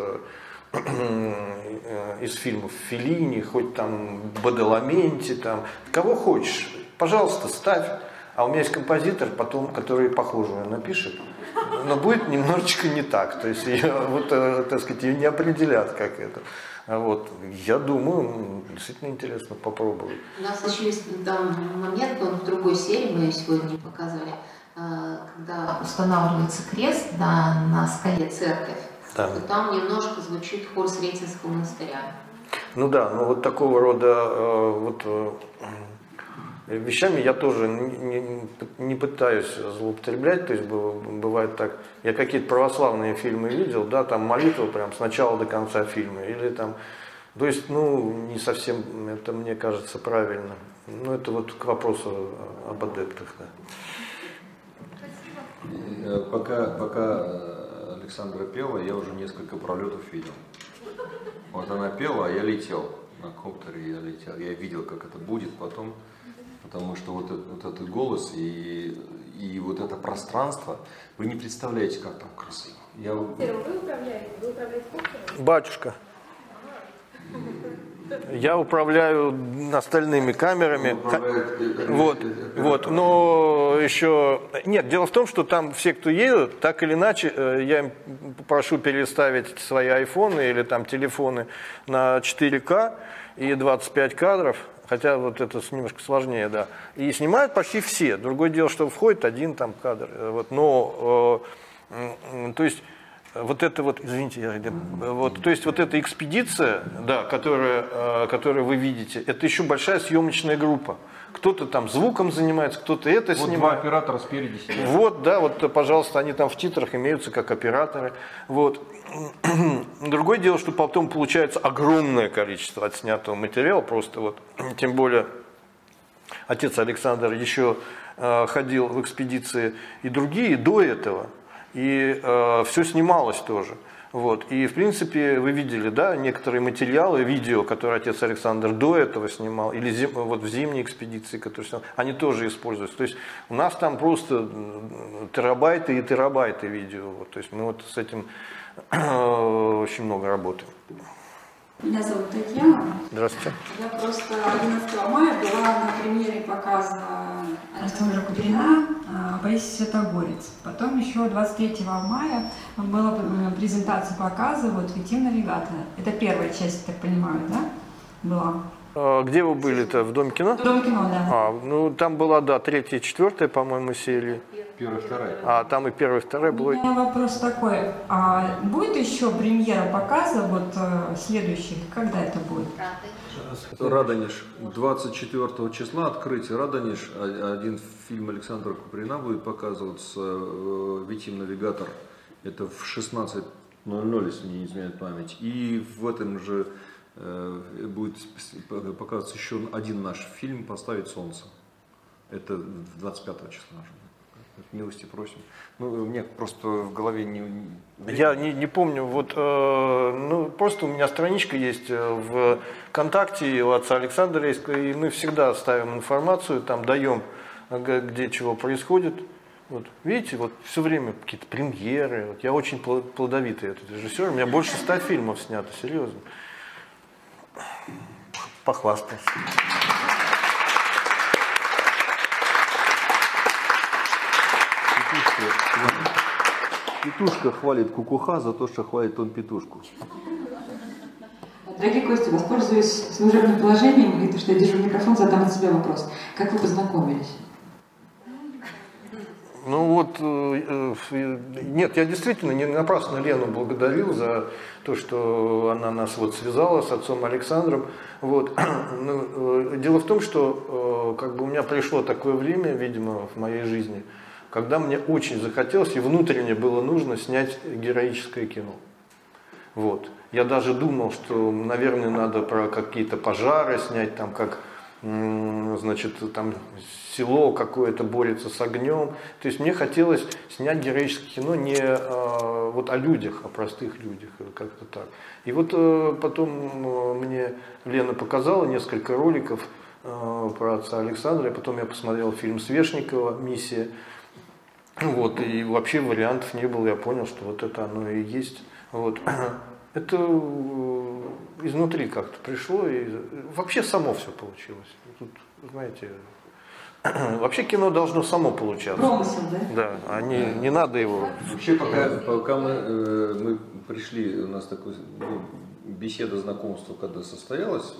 из фильмов Филини, хоть там Бадаламенти, там, кого хочешь, пожалуйста, ставь. А у меня есть композитор, потом, который похожую напишет, но будет немножечко не так. То есть ее, вот, э, так сказать, ее не определят, как это. А вот, я думаю, действительно интересно попробовать.
У нас еще есть там момент, он в другой серии, мы ее сегодня не показывали, э, когда устанавливается крест на, на скале церковь, да. то там немножко звучит хор Сретенского монастыря.
Ну да, ну вот такого рода э, вот Вещами я тоже не, не, пытаюсь злоупотреблять, то есть бывает так, я какие-то православные фильмы видел, да, там молитва прям с начала до конца фильма, или там, то есть, ну, не совсем, это мне кажется правильно. Ну, это вот к вопросу об адептах, да.
Э, пока, пока Александра пела, я уже несколько пролетов видел. Вот она пела, а я летел на коптере, я летел, я видел, как это будет, потом Потому что вот, этот, вот этот голос и, и вот это пространство, вы не представляете, как там красиво.
Я... Вы управляете? Вы управляете
Батюшка. Я управляю остальными камерами. Вот, вот. Но еще... Нет, дело в том, что там все, кто едут, так или иначе, э, я им прошу переставить свои айфоны или там телефоны на 4К и 25 кадров Хотя вот это немножко сложнее, да. И снимают почти все. Другое дело, что входит один там кадр. Вот, но, э, то есть, вот это вот, извините, я, вот, то есть вот эта экспедиция, да, которая, э, которую вы видите, это еще большая съемочная группа. Кто-то там звуком занимается, кто-то это
вот
снимает.
два оператора спереди сидят.
Вот, да, вот, пожалуйста, они там в титрах имеются как операторы. Вот. <clears throat> Другое дело, что потом получается огромное количество отснятого материала, просто вот, <clears throat> тем более отец Александр еще э, ходил в экспедиции и другие до этого, и э, все снималось тоже. Вот. И, в принципе, вы видели, да, некоторые материалы, видео, которые отец Александр до этого снимал, или зим, вот в зимней экспедиции, которые снимал, они тоже используются. То есть у нас там просто терабайты и терабайты видео. Вот. То есть мы вот с этим очень много работаем.
Меня зовут Татьяна.
Здравствуйте.
Я просто 11 мая была на премьере показа Александра Кудрина «Боись Святогорец». Потом еще 23 мая была презентация показа вот «Витим навигатора». Это первая часть, так понимаю, да, была?
А где вы были-то? В Доме кино?
В Доме кино, да.
А, ну там была, да, третья и четвертая, по-моему, серии.
Первая, вторая.
А там и первая, и вторая была.
У меня вопрос такой, а будет еще премьера показа вот э, следующих? Когда это будет?
Радонеж. 24 числа открытие. Радонеж. Один фильм Александра Куприна будет показываться. э, Витим Навигатор. Это в 16.00, если не изменяет память. И в этом же будет показываться еще один наш фильм «Поставить солнце». Это 25 числа. Милости просим. Ну, мне просто в голове не...
Я не, не помню, вот, э, ну, просто у меня страничка есть э, в ВКонтакте у отца Александра есть, и мы всегда ставим информацию, там даем, где чего происходит. Вот, видите, вот все время какие-то премьеры. Вот я очень плодовитый этот режиссер, у меня больше ста фильмов снято, серьезно. Похвастался.
Петушка хвалит кукуха за то, что хвалит он петушку.
Дорогие гости, воспользуюсь служебным положением, и то, что я держу микрофон, задам от себя вопрос. Как вы познакомились?
Ну вот, э, э, нет, я действительно не напрасно Лену благодарил за то, что она нас вот связала с отцом Александром. Вот. <clears throat> Ну, э, дело в том, что как бы у меня пришло такое время, видимо, в моей жизни, когда мне очень захотелось и внутренне было нужно снять героическое кино. Вот. Я даже думал, что, наверное, надо про какие-то пожары снять, там, как значит, там село какое-то борется с огнем. То есть мне хотелось снять героическое кино не а, вот о людях, о простых людях, как-то так. И вот э, потом э, мне Лена показала несколько роликов э, про отца Александра, и потом я посмотрел фильм Свешникова «Миссия», вот, и вообще вариантов не было, я понял, что вот это оно и есть. Вот. <clears throat> Это э, изнутри как-то пришло, и вообще само все получилось. Тут, знаете, <clears throat> вообще кино должно само получаться.
Промысел, да?
Да, а не, не надо его...
Вообще, пока, пока мы, э, мы пришли, у нас такой ну, беседа знакомства, когда состоялась,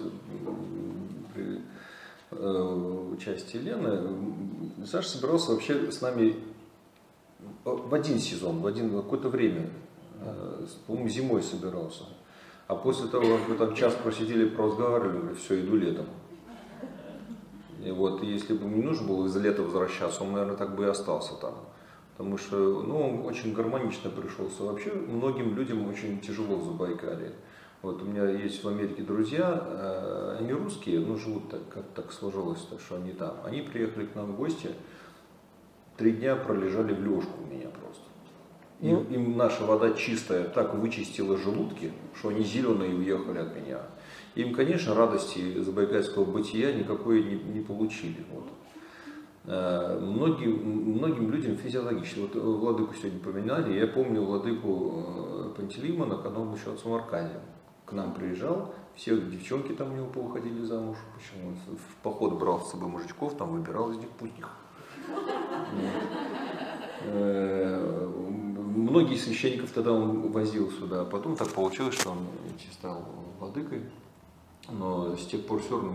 при э, участии Лены, Саша собирался вообще с нами в один сезон, в один какое-то время, э, по-моему, зимой собирался. А после того, как мы там час просидели, поразговаривали, говорю, все, иду летом. И вот если бы мне нужно было из лета возвращаться, он, наверное, так бы и остался там. Потому что ну, он очень гармонично пришелся. Вообще многим людям очень тяжело в Забайкалье. Вот у меня есть в Америке друзья, э, они русские, но живут так, как так сложилось, так что они там. Они приехали к нам в гости, три дня пролежали в лёжку у меня просто. И, ну. Им наша вода чистая так вычистила желудки, что они зеленые уехали от меня. Им, конечно, радости забайкальского бытия никакой не, не получили. Вот. Э, многим, многим людям физиологически. Вот Владыку сегодня поминали. Я помню Владыку э, Пантелеймона, когда он еще от Самарканде к нам приезжал. Все девчонки там у него поуходили замуж. Почему? Он в поход брал с собой мужичков, там выбирал из них путников. Э, многие священников тогда он возил сюда, а потом так получилось, что он стал владыкой. Но с тех пор все равно,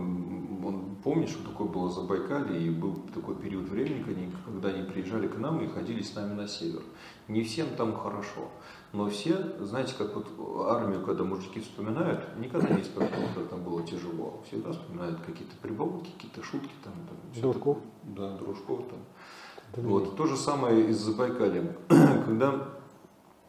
он помнит, что такое было Забайкалье, и был такой период времени, когда они приезжали к нам и ходили с нами на север. Не всем там хорошо. Но все, знаете, как вот армию, когда мужики вспоминают, никогда не вспоминают, как там было тяжело. Всегда вспоминают какие-то прибаутки, какие-то шутки там. там
Дружков.
Да, дружков там. Да, вот. То же самое и с Забайкальем. <clears throat> когда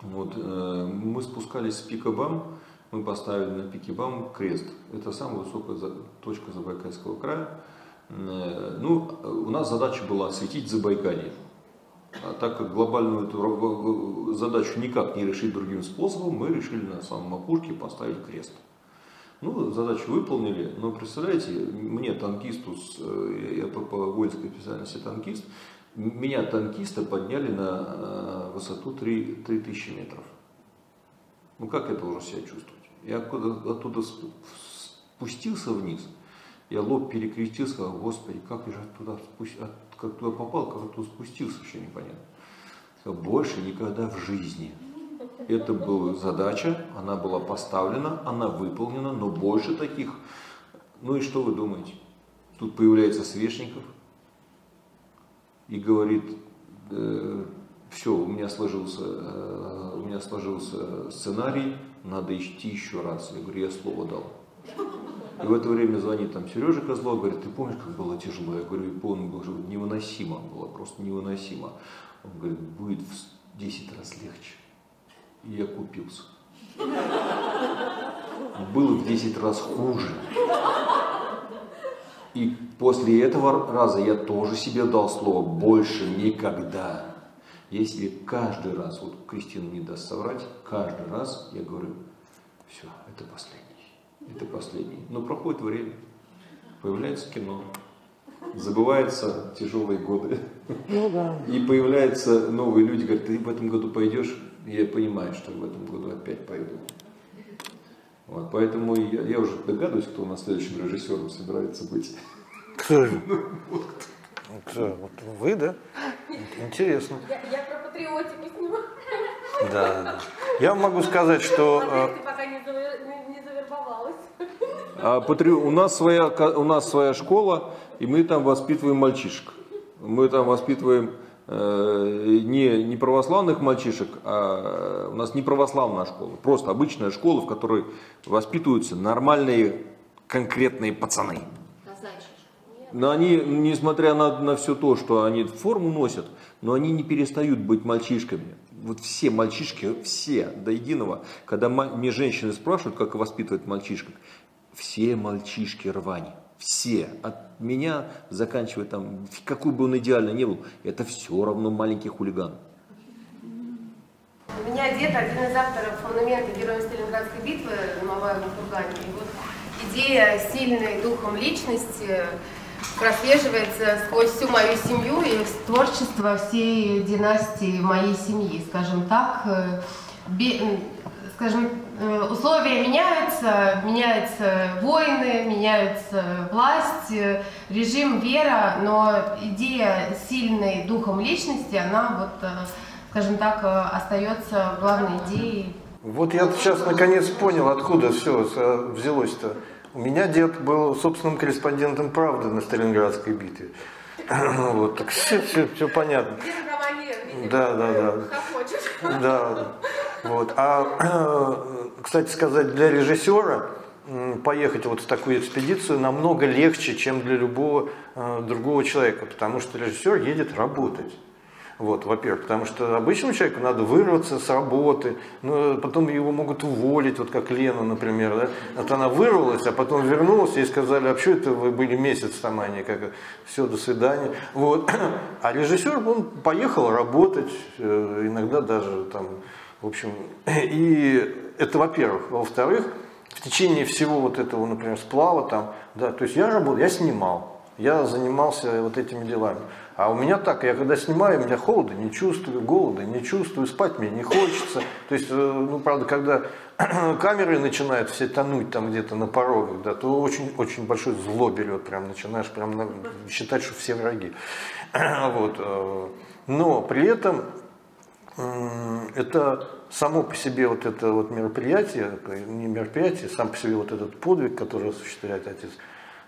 вот, э, мы спускались с пика Бам, мы поставили на пике Бам крест. Это самая высокая точка Забайкальского края. Э, ну, у нас задача была осветить Забайкалье. А так как глобальную эту задачу никак не решить другим способом, мы решили на самом опушке поставить крест. Ну, задачу выполнили, но представляете, мне танкисту, с, э, я по, по воинской специальности танкист, меня танкиста подняли на э, высоту 3, 3000 метров. Ну как я должен себя чувствовать? Я оттуда, оттуда спустился вниз, я лоб перекрестил, сказал, Господи, как я же туда, спусть, как туда попал, как оттуда спустился, вообще непонятно. Сказал, больше никогда в жизни. Это была задача, она была поставлена, она выполнена, но больше таких. Ну и что вы думаете? Тут появляется Свешников и говорит, э, все, у меня сложился, э, у меня сложился сценарий, надо идти еще раз. Я говорю, я слово дал. И в это время звонит там Сережа Козлов, говорит, ты помнишь, как было тяжело? Я говорю, помню, было невыносимо, было просто невыносимо. Он говорит, будет в 10 раз легче. И я купился. Было в 10 раз хуже. И после этого раза я тоже себе дал слово, больше никогда. Если каждый раз, вот Кристина не даст соврать, каждый раз я говорю, все, это последний, это последний. Но проходит время, появляется кино, забываются тяжелые годы. Ну да. И появляются новые люди, говорят, ты в этом году пойдешь? И я понимаю, что в этом году опять пойду. Вот, поэтому я, я уже догадываюсь, кто у нас следующим режиссером собирается быть.
Кто же? Кто? Вот вы, да? Интересно.
Я, я про патриотику снимаю.
Да, да. Я могу сказать, что...
А ты пока не.
А, патри... у, нас своя, у нас своя школа, и мы там воспитываем мальчишек. Мы там воспитываем э, не, не православных мальчишек, а у нас не православная школа, просто обычная школа, в которой воспитываются нормальные конкретные пацаны. Но они, несмотря на, на все то, что они форму носят, но они не перестают быть мальчишками. Вот все мальчишки, все до единого, когда мне женщины спрашивают, как воспитывать мальчишек, все мальчишки рвань. Все. От меня, заканчивая там, какой бы он идеально не был, это все равно маленький хулиган.
У меня дед один из авторов монумента Героям Сталинградской битвы на Мамаевом кургане. И вот идея сильной духом личности прослеживается сквозь всю мою семью и творчество всей династии моей семьи, скажем так. Э, скажем, э, условия меняются, меняются войны, меняются власть, э, режим, вера, но идея сильной духом личности, она вот, скажем так, остается главной идеей.
Вот я сейчас наконец понял, откуда все взялось-то. У меня дед был собственным корреспондентом «Правды» на Сталинградской битве. <clears throat> Вот, так все, все, все понятно. Да, да, да. <laughs> Да, вот. А, кстати сказать, для режиссера поехать вот в такую экспедицию намного легче, чем для любого э, другого человека, потому что режиссер едет работать. Вот, во-первых, потому что обычному человеку надо вырваться с работы, но потом его могут уволить, вот как Лена, например, да? Вот она вырвалась, а потом вернулась, и сказали, а что это вы были месяц там, они как все, до свидания. Вот. <clears throat> А режиссер, он поехал работать, э, иногда даже там, в общем, <clears throat> и это во-первых. Во-вторых, в течение всего вот этого, например, сплава там, да, то есть я работал, я снимал, я занимался вот этими делами. А у меня так, я когда снимаю, у меня холода не чувствую, голода не чувствую, спать мне не хочется. То есть, э, ну, правда, когда <clears throat> камеры начинают все тонуть там где-то на порогах, да, то очень-очень большое зло берет, прям начинаешь прям считать, что все враги. <clears throat> Вот. Э, но при этом это само по себе вот это вот мероприятие, не мероприятие, сам по себе вот этот подвиг, который осуществляет отец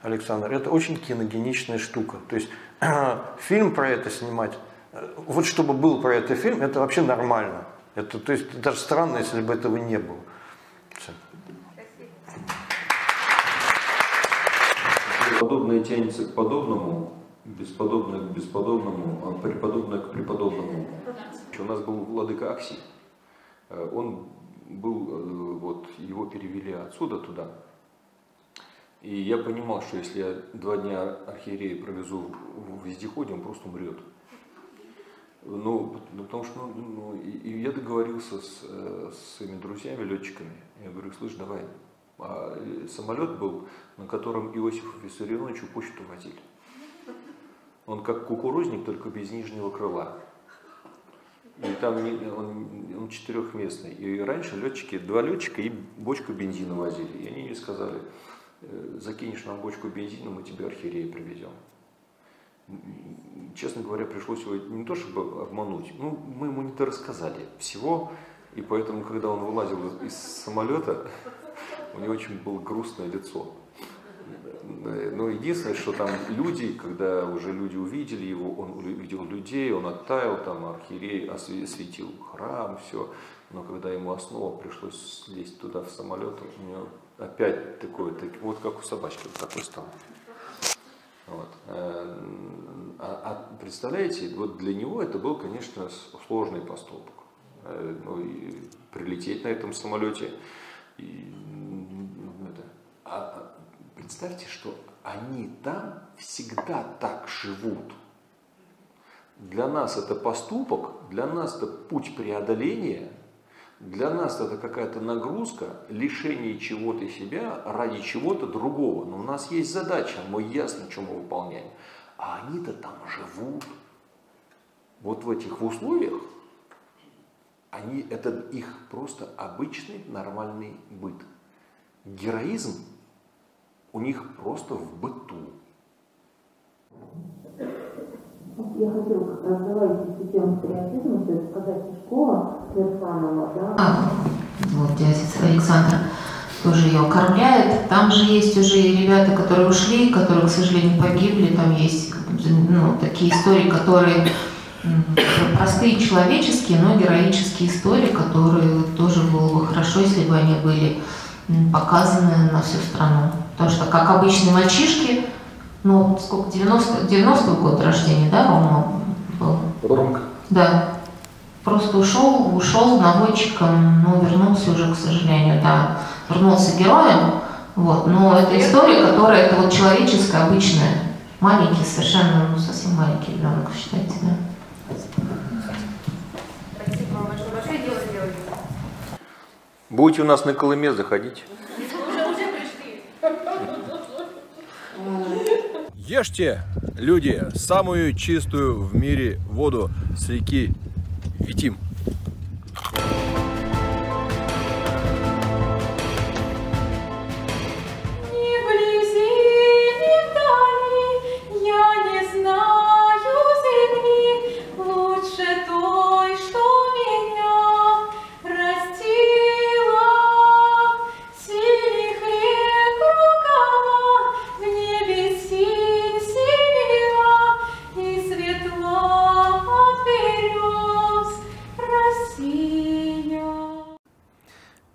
Александр, это очень киногеничная штука. То есть <clears throat> фильм про это снимать, вот чтобы был про это фильм, это вообще нормально. Это, то есть даже странно, если бы этого не было.
Подобное тянется к подобному, бесподобное к бесподобному, а преподобное к преподобному. У нас был владыка Аксий. Э, он был, э, вот, его перевели отсюда туда. И я понимал, что если я два дня архиерея провезу в вездеходе, он просто умрет. Ну, ну потому что, ну, ну и, и я договорился с, э, с своими друзьями, летчиками. Я говорю, слышь, давай. А самолет был, на котором Иосиф Виссарионовичу почту возили. Он как кукурузник, только без нижнего крыла. И там он, он четырехместный. И раньше летчики, два летчика и бочку бензина возили. И они мне сказали, «Э, закинешь нам бочку бензина, мы тебе архиерея привезем. Честно говоря, пришлось его не то чтобы обмануть, ну, мы ему не то рассказали всего, и поэтому, когда он вылазил из самолета, у него очень было грустное лицо. Но единственное, что там люди, когда уже люди увидели его, он увидел людей, он оттаял, там архиерей осветил храм, все. Но когда ему основа пришлось лезть туда в самолет, у него опять такое, так, вот как у собачки, вот такой стал. Вот. Э, а, а представляете, вот для него это был, конечно, сложный поступок. Э, ну, и прилететь на этом самолете. И, это. А представьте, что они там всегда так живут. Для нас это поступок, для нас это путь преодоления, для нас это какая-то нагрузка, лишение чего-то себя ради чего-то другого. Но у нас есть задача, мы ясно, что мы выполняем. А они-то там живут. Вот в этих условиях они, это их просто обычный нормальный быт. Героизм у них просто в быту.
Я хотела как раз давайте тему патриотизма, то есть казачья школа Кирсанова, да? А, вот дядя Александр тоже ее кормляет. Там же есть уже ребята, которые ушли, которые, к сожалению, погибли. Там есть ну, такие истории, которые простые человеческие, но героические истории, которые тоже было бы хорошо, если бы они были показаны на всю страну. Потому что, как обычные мальчишки, ну, сколько, 90, 90 год рождения, да, Рома был?
Ромка.
Да. Просто ушел, ушел наводчиком, но вернулся уже, к сожалению, да. Вернулся героем, вот. Но это история, которая, это вот человеческая, обычная. Маленький, совершенно, ну, совсем маленький ребенок, считайте, да.
Будете у нас на Колыме, заходить.
Ешьте, люди, самую чистую в мире воду с реки Витим.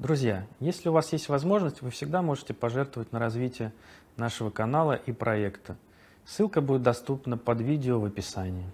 Друзья, если у вас есть возможность, вы всегда можете пожертвовать на развитие нашего канала и проекта. Ссылка будет доступна под видео в описании.